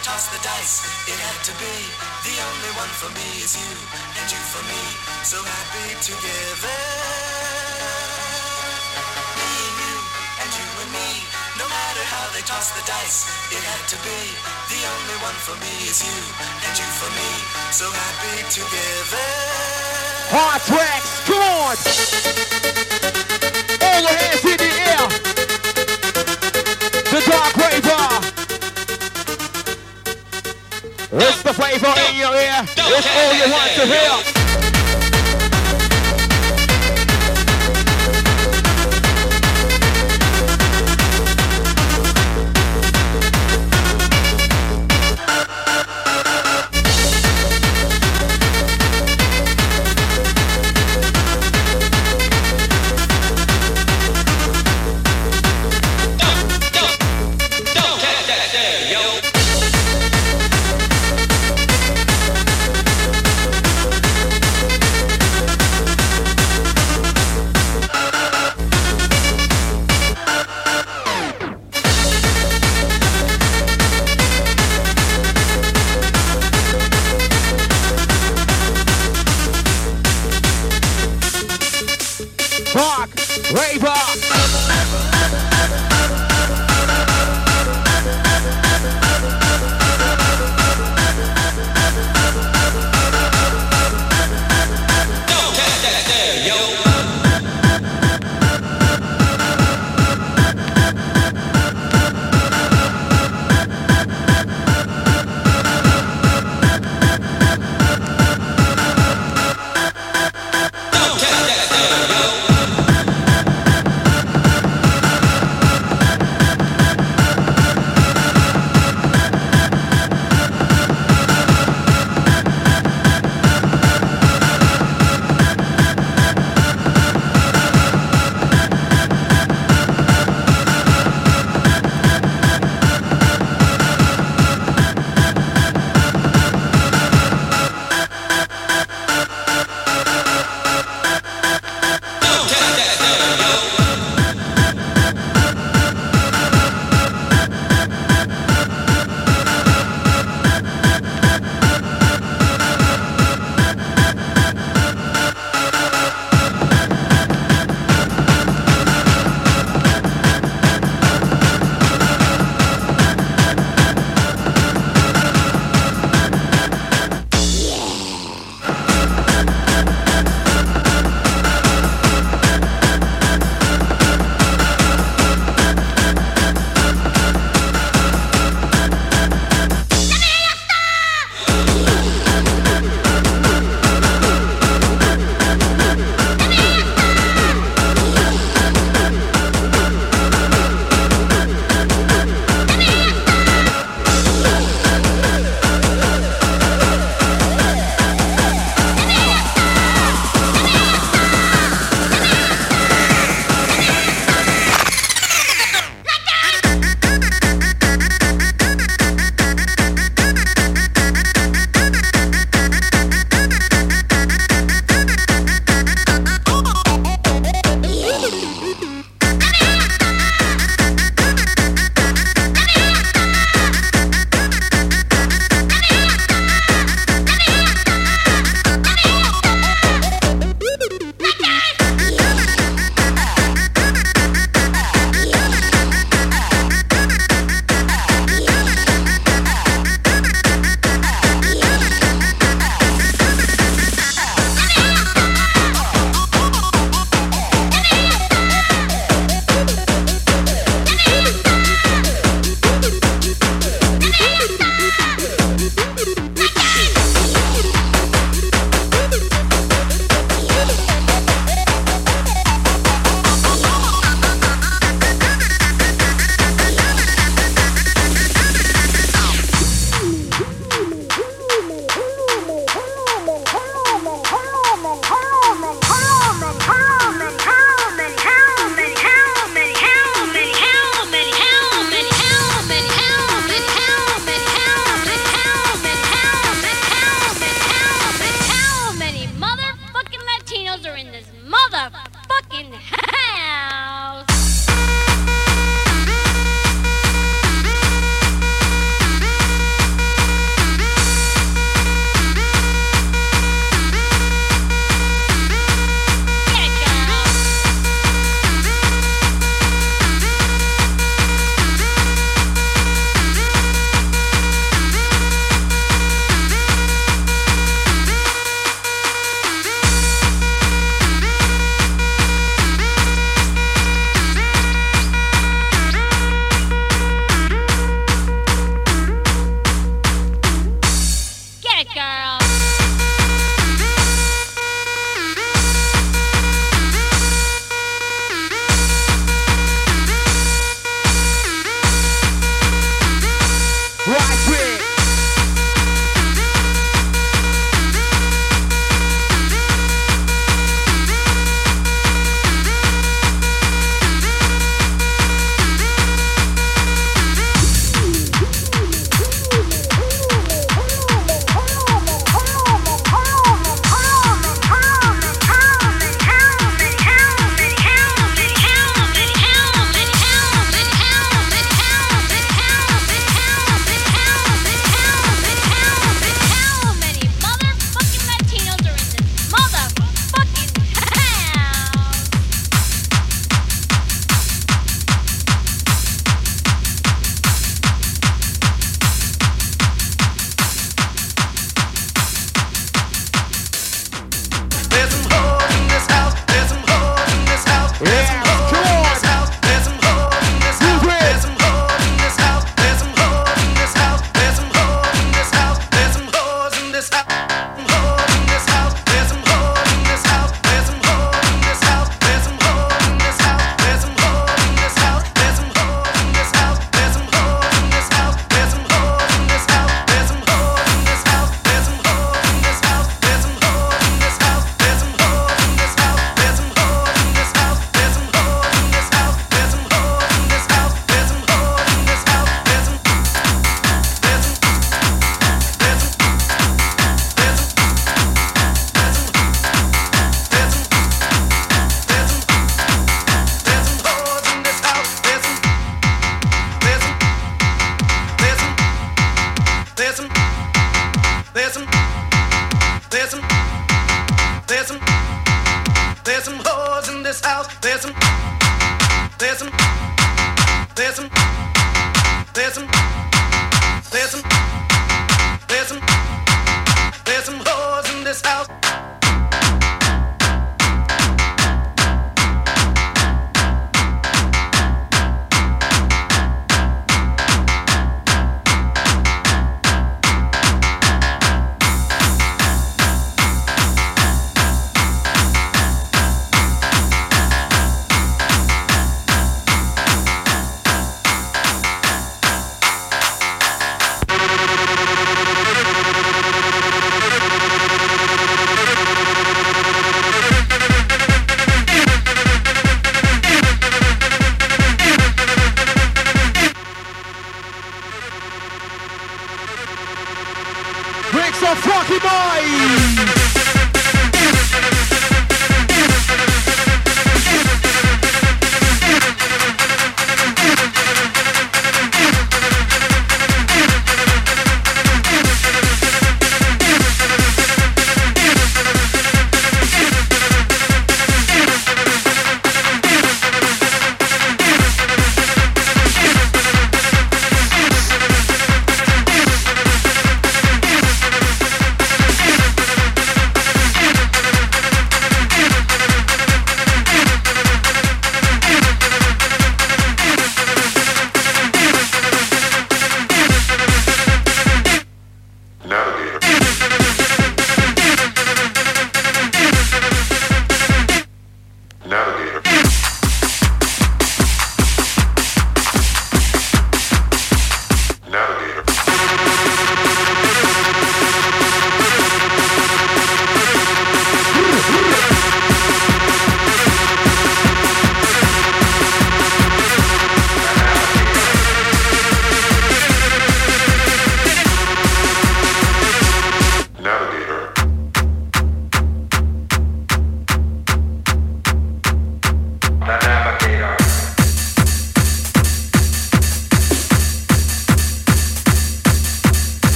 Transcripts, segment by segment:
they toss the dice. It had to be. The only one for me is you, and you for me. So happy together. Me and you, and you and me. No matter how they toss the dice, it had to be. The only one for me is you, and you for me. So happy together. Hard tracks, come on! All the hands in! The the flavor in your ear. It's all you want to hear.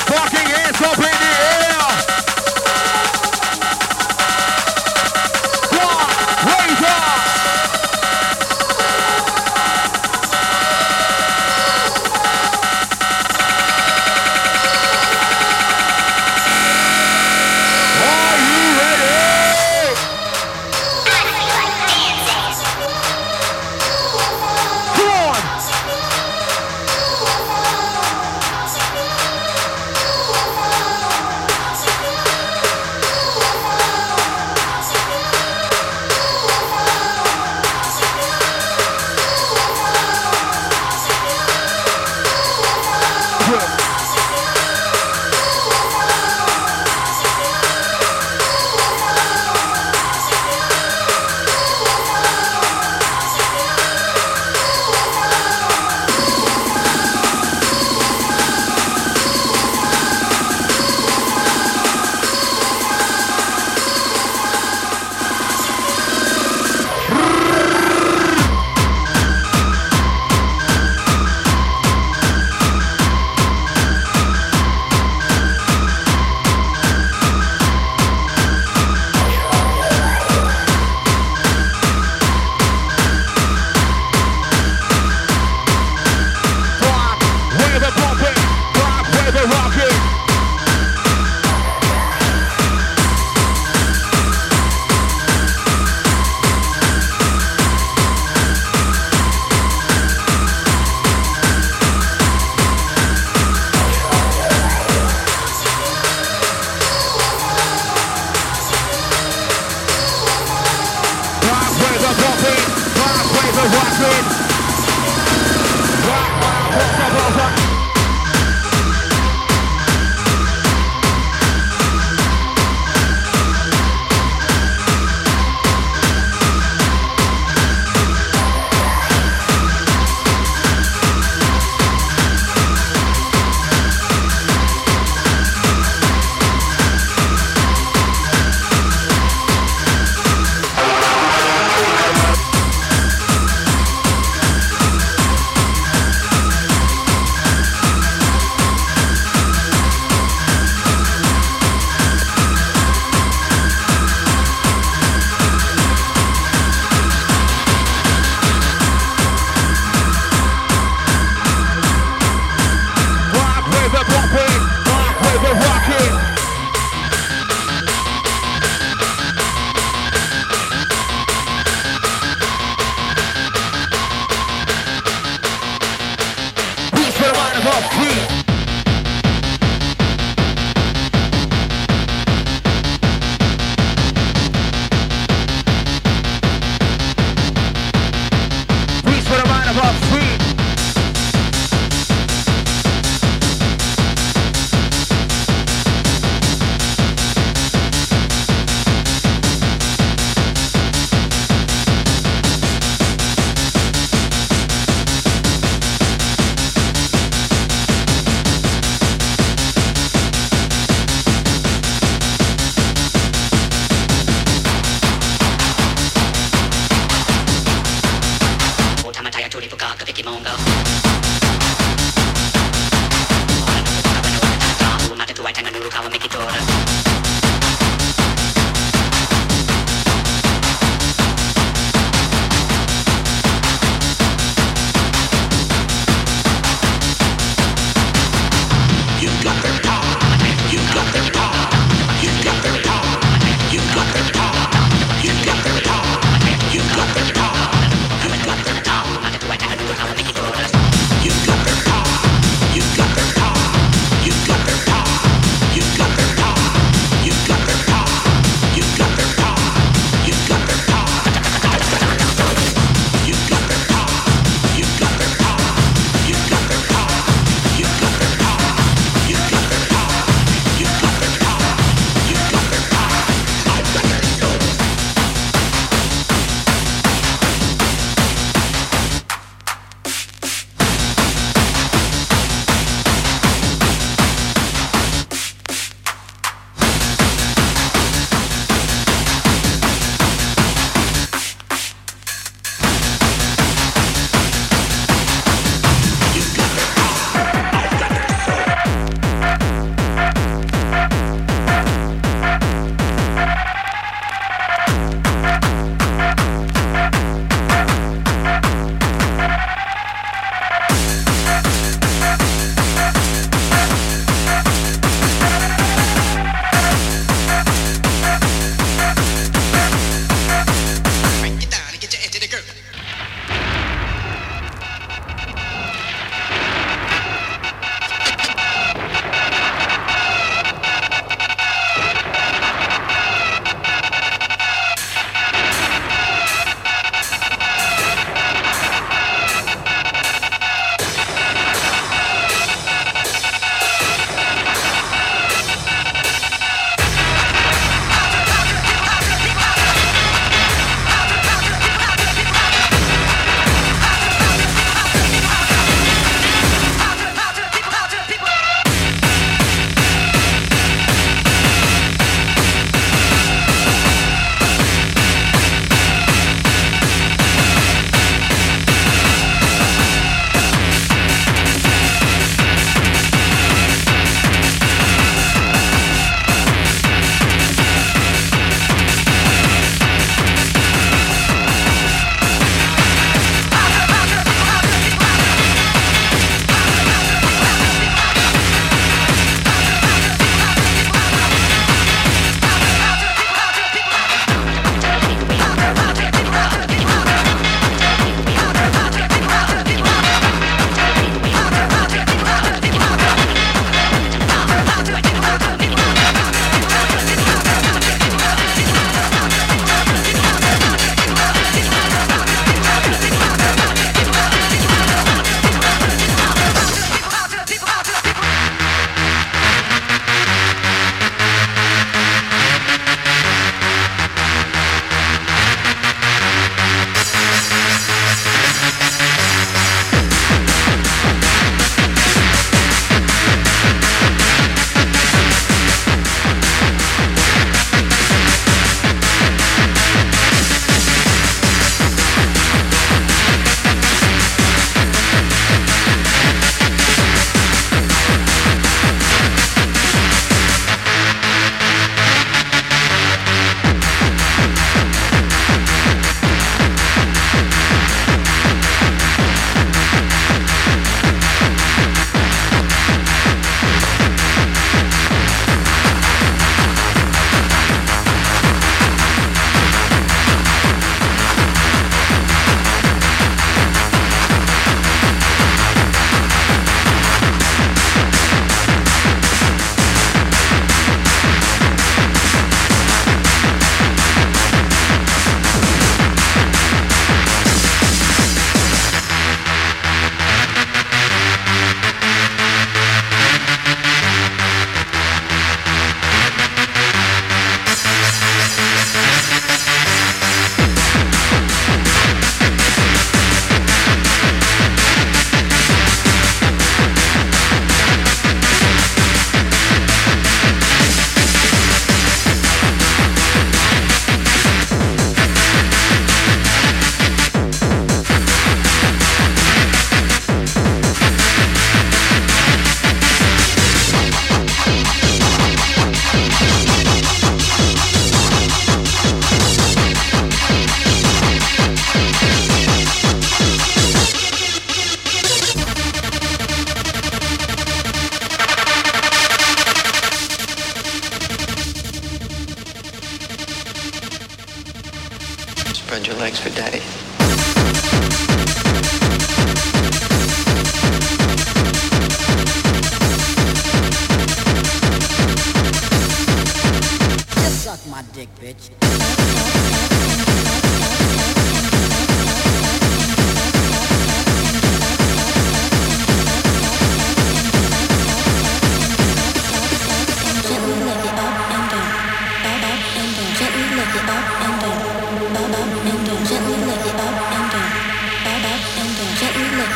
fucking in. it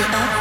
up,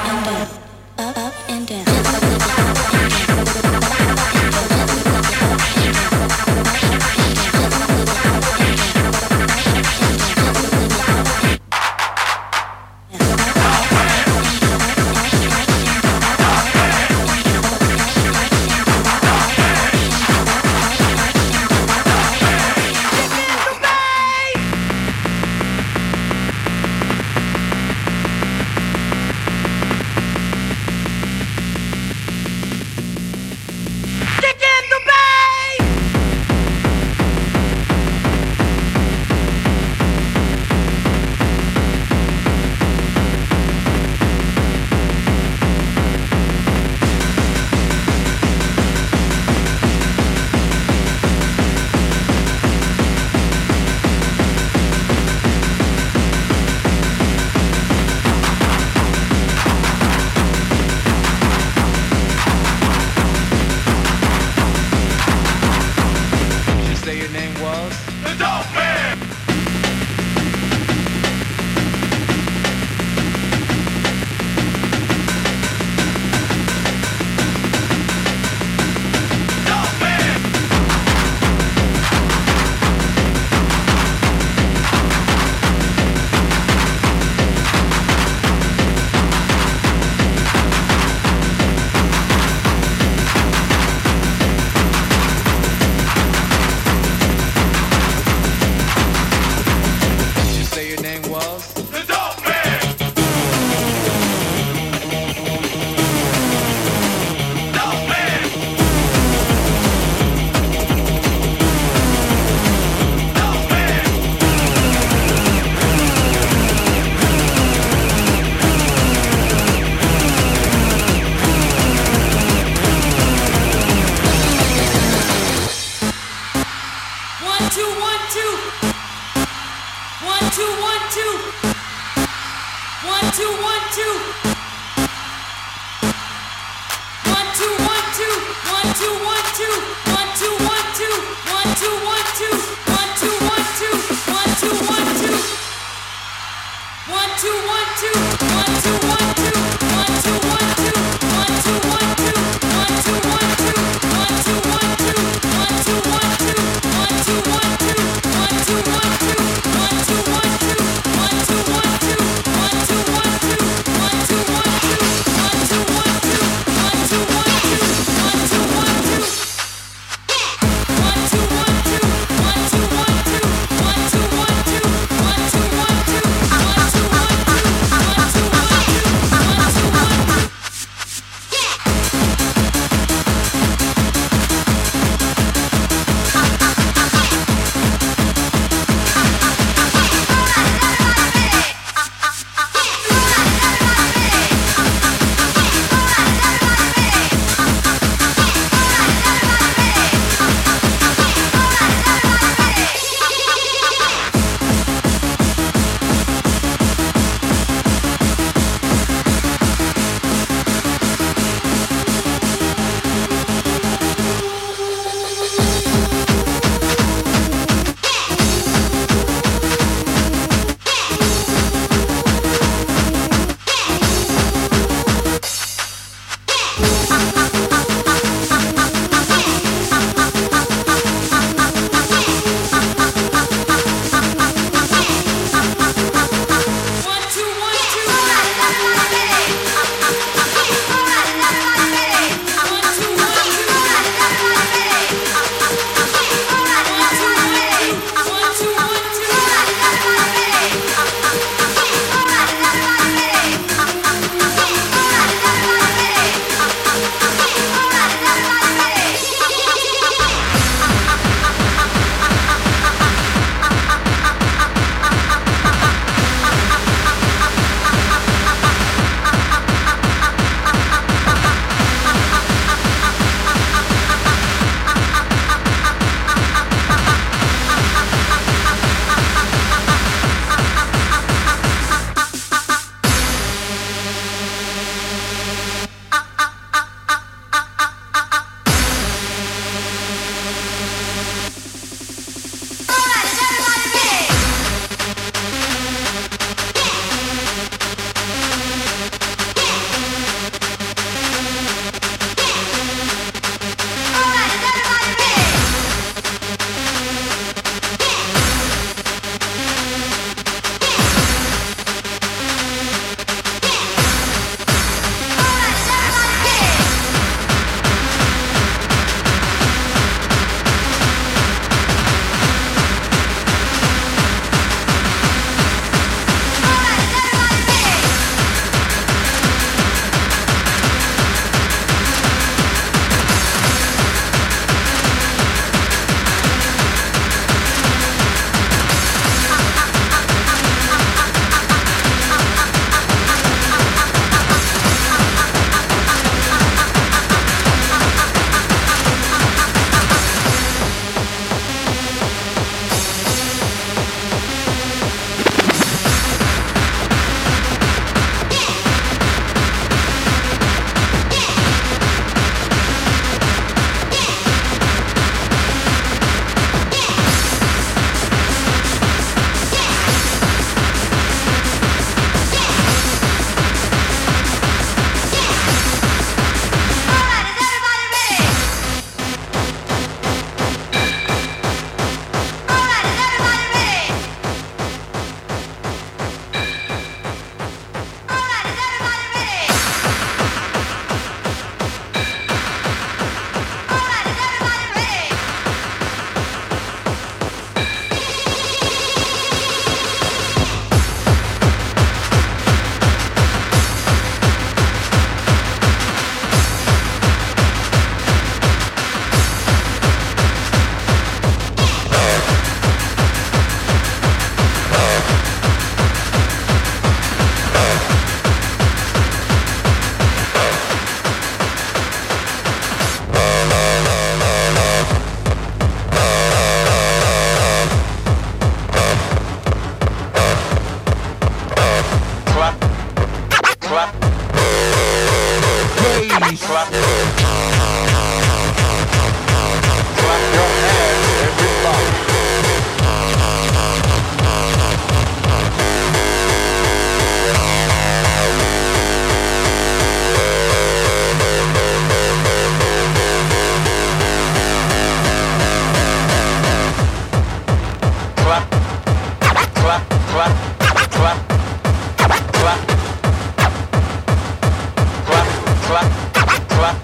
Clap,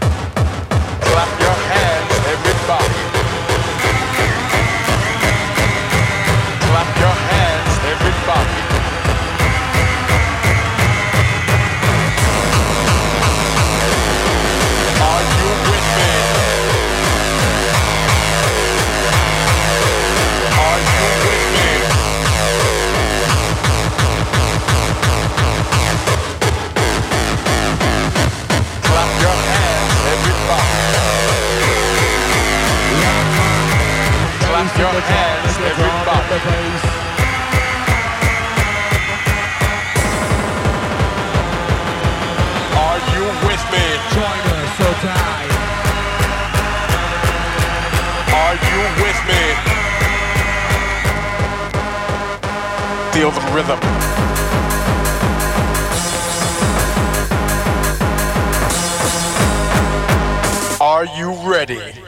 clap your hands, everybody. It's everybody. Are you with me? Join us, so tight. Are you with me? Feel the rhythm. Are you ready?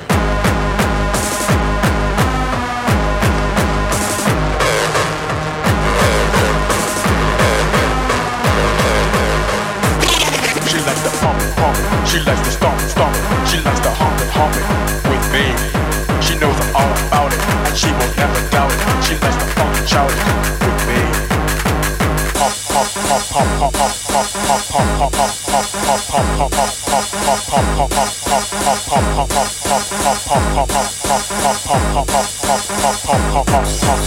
She likes to stomp stomp it. She likes to hump it, hump it with me. She knows I'm all about it, and she will never doubt it. She likes to funk and shout it with me. Pop, pop, pop, pop, pop, pop, pop, pop, pop, pop, pop, pop, pop, pop, pop, pop, pop, pop, pop, pop,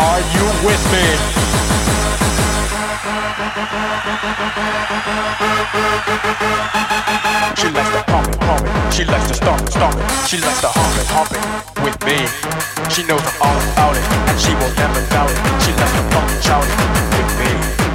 Are you with me? She likes to pump it, pump it. She likes to stomp it, stomp it. She likes to hump it, hump it with me. She knows I'm all about it, and she will never doubt it. She likes to pump it, shout it with me.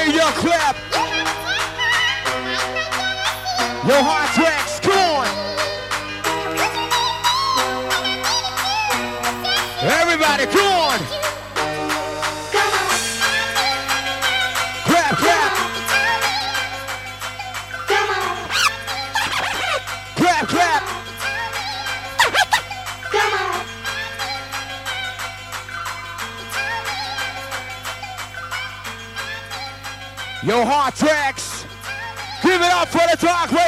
Hear your clap. It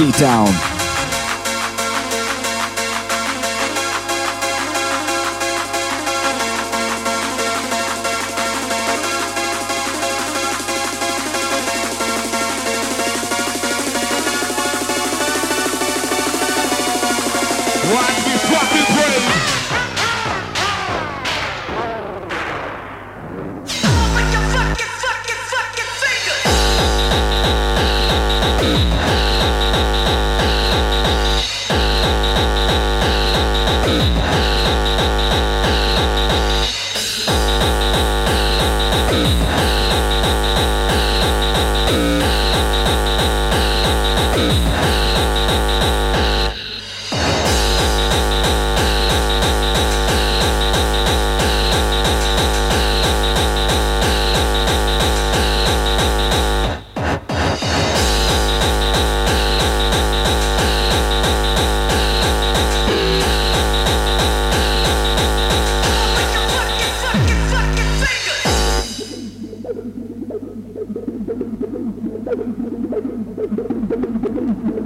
years of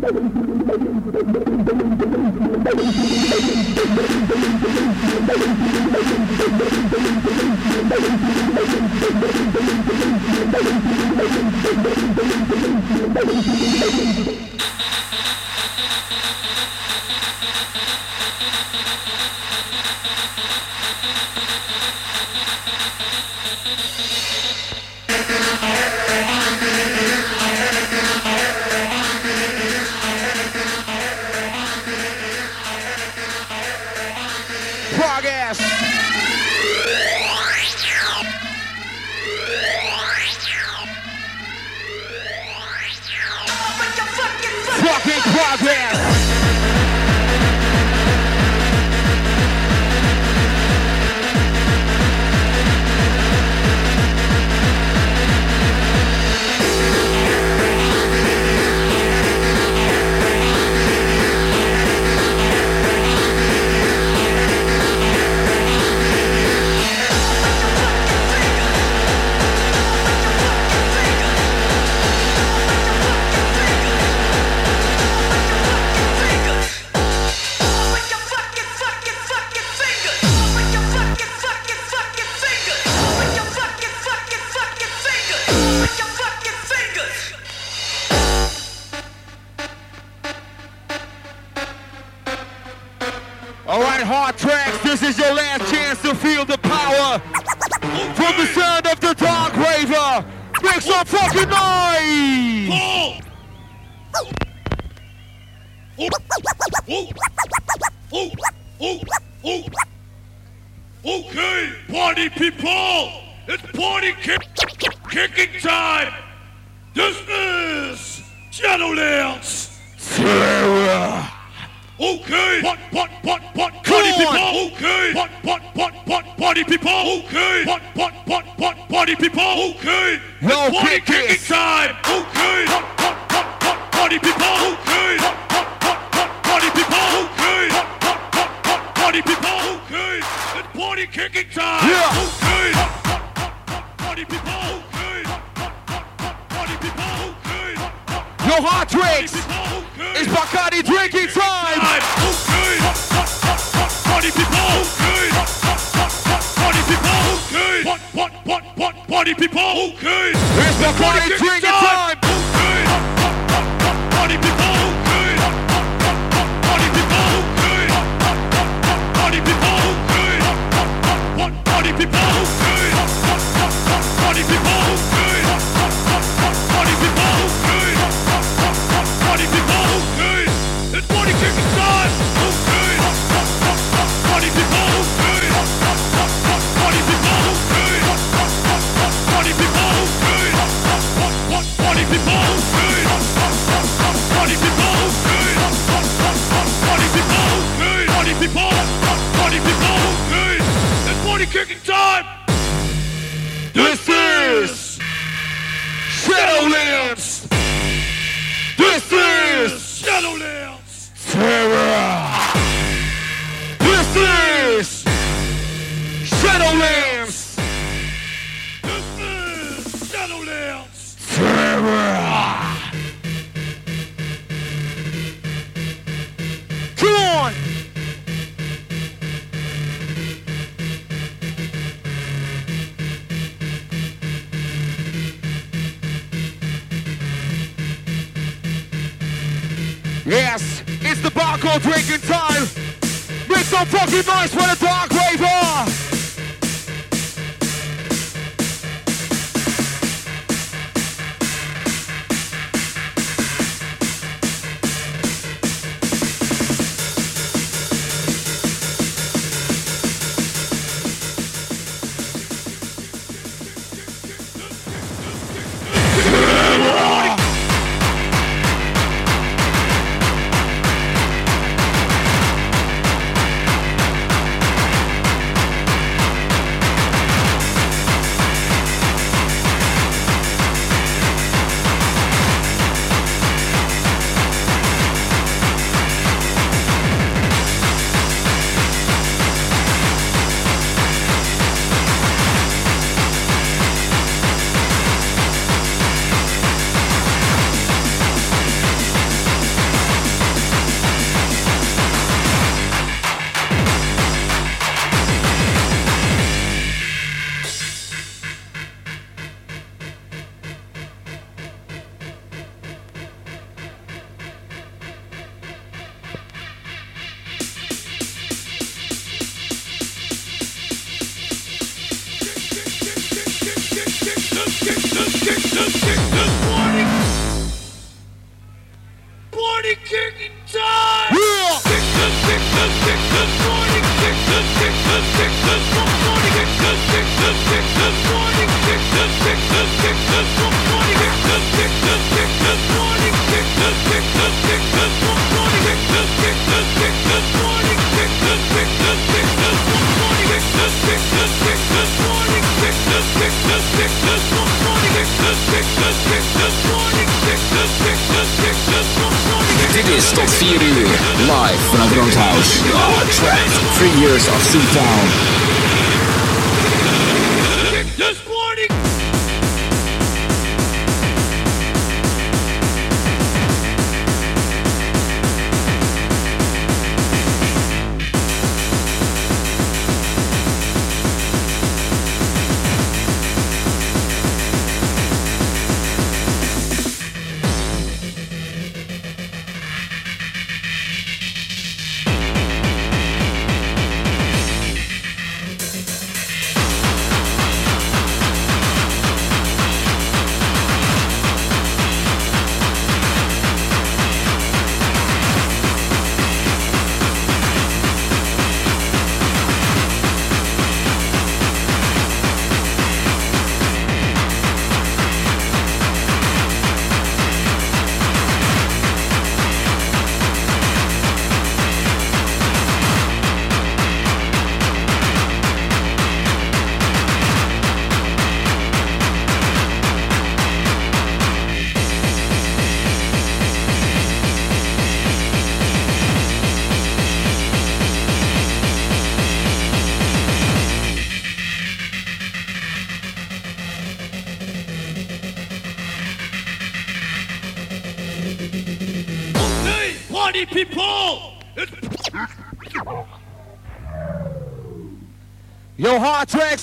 Thank you. This is Shadowlands. Terror. Okay, pot, pot, pot, Come party people. Okay, pot, pot, pot, pot, party people. Okay, pot, pot, pot, pot, party people. Okay, No party kick kicking time. Okay, pot, pot, pot, pot, party people. Okay, pot, pot, pot, pot, party people. Okay, pot, pot, pot, pot, party people. Okay, it's party kicking time. Yeah. Okay, pot, pot, pot, pot, party people. Okay, Your people. Okay. It's Bacardi drinking time. Party people. Hot, hot, hot, hot, party people. It's party drinking time. Party people. Party people. Party people. What party people. Party people, This is Shadowlands. Yes, it's the barcode drinking time. Make some fucking noise for the Dark wave. Is tot 4 uur. Live vanuit Roadhouse. Three years of Sea-Town. This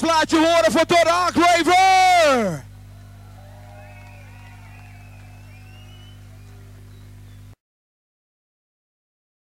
Yo, hard tracks, laat je